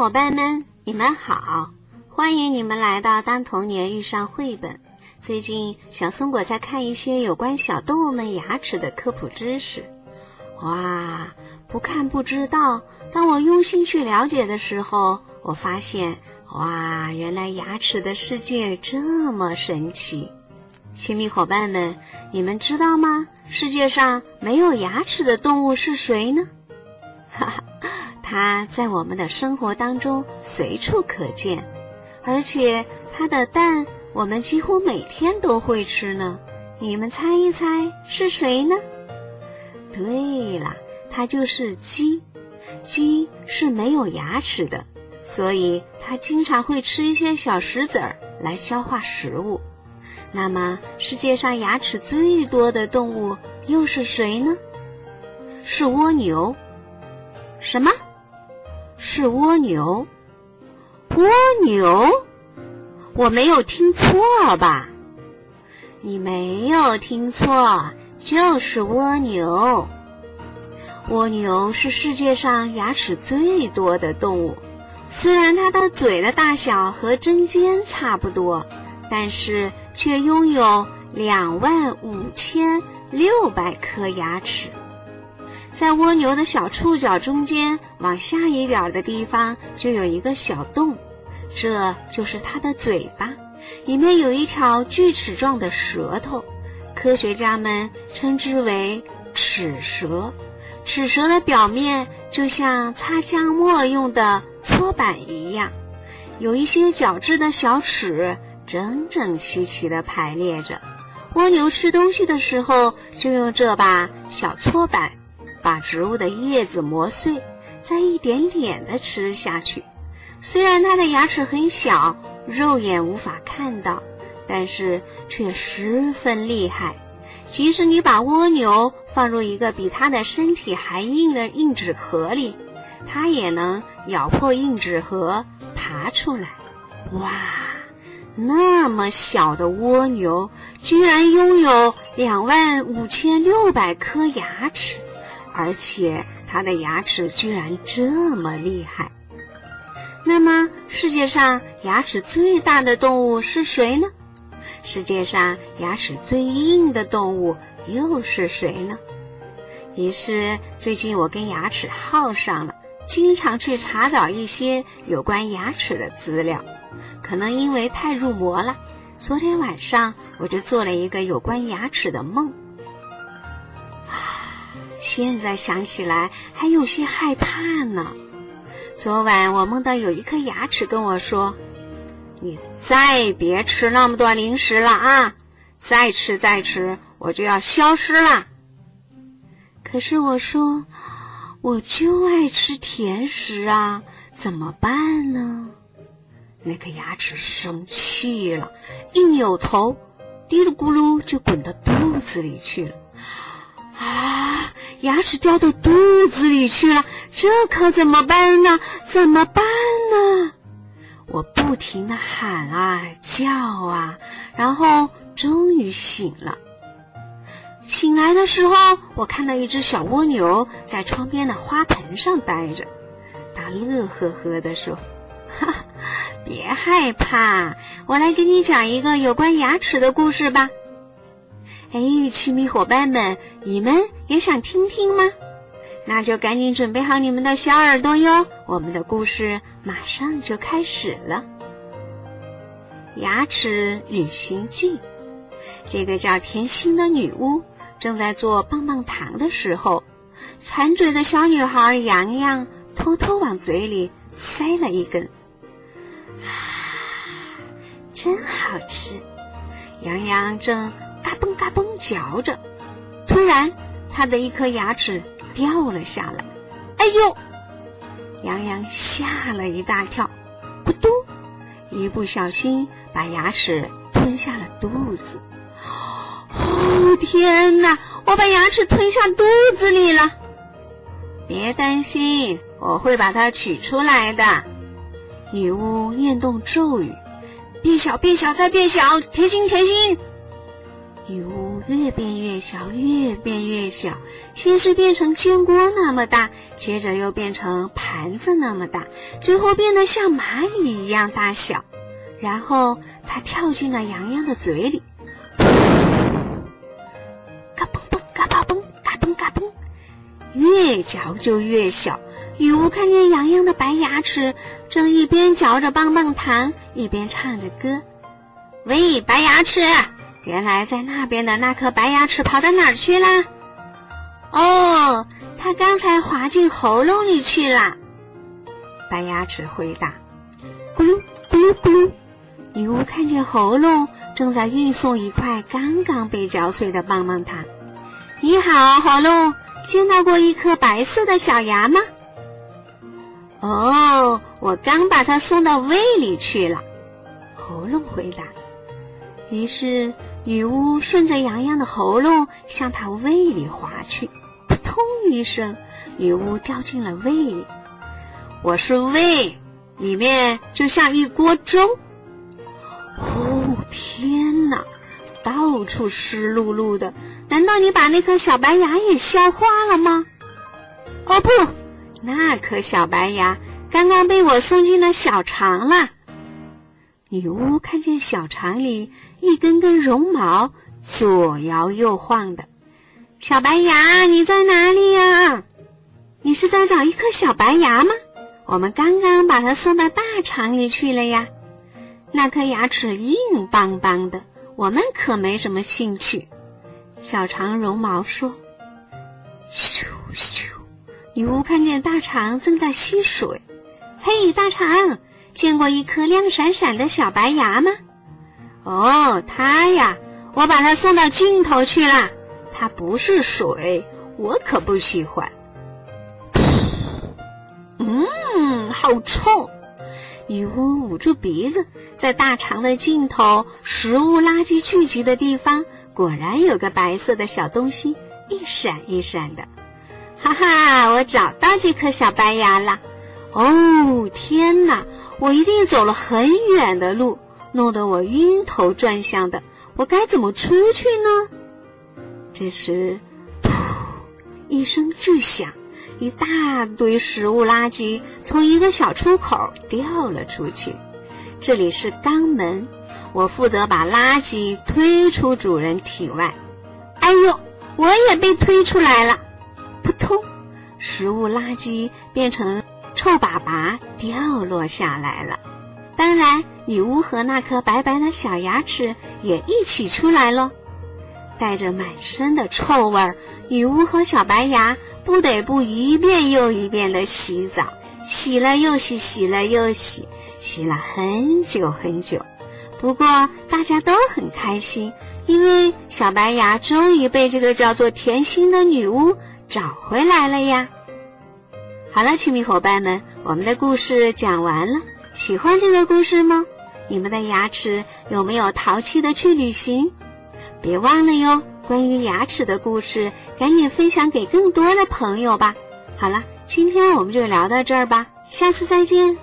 伙伴们，你们好！欢迎你们来到《当童年遇上绘本》。最近，小松果在看一些有关小动物们牙齿的科普知识。哇，不看不知道。当我用心去了解的时候，我发现，哇，原来牙齿的世界这么神奇！亲密伙伴们，你们知道吗？世界上没有牙齿的动物是谁呢？它在我们的生活当中随处可见，而且它的蛋我们几乎每天都会吃呢。你们猜一猜是谁呢？对了，它就是鸡。鸡是没有牙齿的，所以它经常会吃一些小石子儿来消化食物。那么，世界上牙齿最多的动物又是谁呢？是蜗牛。什么？是蜗牛，蜗牛，我没有听错吧？你没有听错，就是蜗牛。蜗牛是世界上牙齿最多的动物，虽然它的嘴的大小和针尖差不多，但是却拥有两万五千六百颗牙齿。在蜗牛的小触角中间往下一点的地方，就有一个小洞，这就是它的嘴巴，里面有一条锯齿状的舌头，科学家们称之为齿舌。齿舌的表面就像擦浆末用的搓板一样，有一些角质的小齿，整整齐齐地排列着。蜗牛吃东西的时候，就用这把小搓板。把植物的叶子磨碎，再一点点地吃下去。虽然它的牙齿很小，肉眼无法看到，但是却十分厉害。即使你把蜗牛放入一个比它的身体还硬的硬纸盒里，它也能咬破硬纸盒爬出来。哇，那么小的蜗牛居然拥有两万五千六百颗牙齿！而且它的牙齿居然这么厉害。那么，世界上牙齿最大的动物是谁呢？世界上牙齿最硬的动物又是谁呢？于是，最近我跟牙齿耗上了，经常去查找一些有关牙齿的资料。可能因为太入魔了，昨天晚上我就做了一个有关牙齿的梦。现在想起来还有些害怕呢。昨晚我梦到有一颗牙齿跟我说：“你再别吃那么多零食了啊！再吃再吃，我就要消失了。”可是我说：“我就爱吃甜食啊，怎么办呢？”那颗牙齿生气了，一扭头，嘀噜咕噜就滚到肚子里去了。牙齿掉到肚子里去了，这可怎么办呢？怎么办呢？我不停的喊啊叫啊，然后终于醒了。醒来的时候，我看到一只小蜗牛在窗边的花盆上待着，它乐呵呵地说：“哈，别害怕，我来给你讲一个有关牙齿的故事吧。”哎，亲密伙伴们，你们也想听听吗？那就赶紧准备好你们的小耳朵哟！我们的故事马上就开始了。牙齿旅行记，这个叫甜心的女巫正在做棒棒糖的时候，馋嘴的小女孩洋洋偷偷往嘴里塞了一根，啊，真好吃！洋洋正。嘎嘣嘎嘣嚼着，突然，他的一颗牙齿掉了下来。哎呦！洋洋吓了一大跳，咕嘟，一不小心把牙齿吞下了肚子。哦天哪！我把牙齿吞下肚子里了。别担心，我会把它取出来的。女巫念动咒语：变小，变小，再变小，甜心，甜心。女巫越变越小，越变越小，先是变成煎锅那么大，接着又变成盘子那么大，最后变得像蚂蚁一样大小。然后它跳进了洋洋的嘴里，嘎嘣嘣，嘎嘣嘣，嘎嘣嘎嘣，越嚼就越小。女巫看见洋洋的白牙齿，正一边嚼着棒棒糖，一边唱着歌：“喂，白牙齿！”原来在那边的那颗白牙齿跑到哪儿去啦？哦，它刚才滑进喉咙里去了。白牙齿回答：“咕噜咕噜咕噜。”女巫看见喉咙正在运送一块刚刚被嚼碎的棒棒糖。“你好，喉咙，见到过一颗白色的小牙吗？”“哦，我刚把它送到胃里去了。”喉咙回答。于是。女巫顺着洋洋的喉咙向他胃里滑去，扑通一声，女巫掉进了胃里。我是胃，里面就像一锅粥。哦，天哪，到处湿漉漉的。难道你把那颗小白牙也消化了吗？哦不，那颗小白牙刚刚被我送进了小肠了。女巫看见小肠里。一根根绒毛左摇右晃的，小白牙，你在哪里呀？你是在找一颗小白牙吗？我们刚刚把它送到大肠里去了呀。那颗牙齿硬邦邦的，我们可没什么兴趣。小肠绒毛说：“咻咻！”女巫看见大肠正在吸水。嘿，大肠，见过一颗亮闪闪的小白牙吗？哦，它呀，我把它送到尽头去了。它不是水，我可不喜欢。嗯，好臭！女巫捂住鼻子，在大肠的尽头，食物垃圾聚集的地方，果然有个白色的小东西，一闪一闪的。哈哈，我找到这颗小白牙了！哦，天哪，我一定走了很远的路。弄得我晕头转向的，我该怎么出去呢？这时，噗！一声巨响，一大堆食物垃圾从一个小出口掉了出去。这里是肛门，我负责把垃圾推出主人体外。哎呦，我也被推出来了！扑通，食物垃圾变成臭粑粑掉落下来了。当然，女巫和那颗白白的小牙齿也一起出来喽，带着满身的臭味儿。女巫和小白牙不得不一遍又一遍的洗澡，洗了又洗，洗了又洗，洗了很久很久。不过大家都很开心，因为小白牙终于被这个叫做甜心的女巫找回来了呀。好了，亲密伙伴们，我们的故事讲完了。喜欢这个故事吗？你们的牙齿有没有淘气的去旅行？别忘了哟！关于牙齿的故事，赶紧分享给更多的朋友吧。好了，今天我们就聊到这儿吧，下次再见。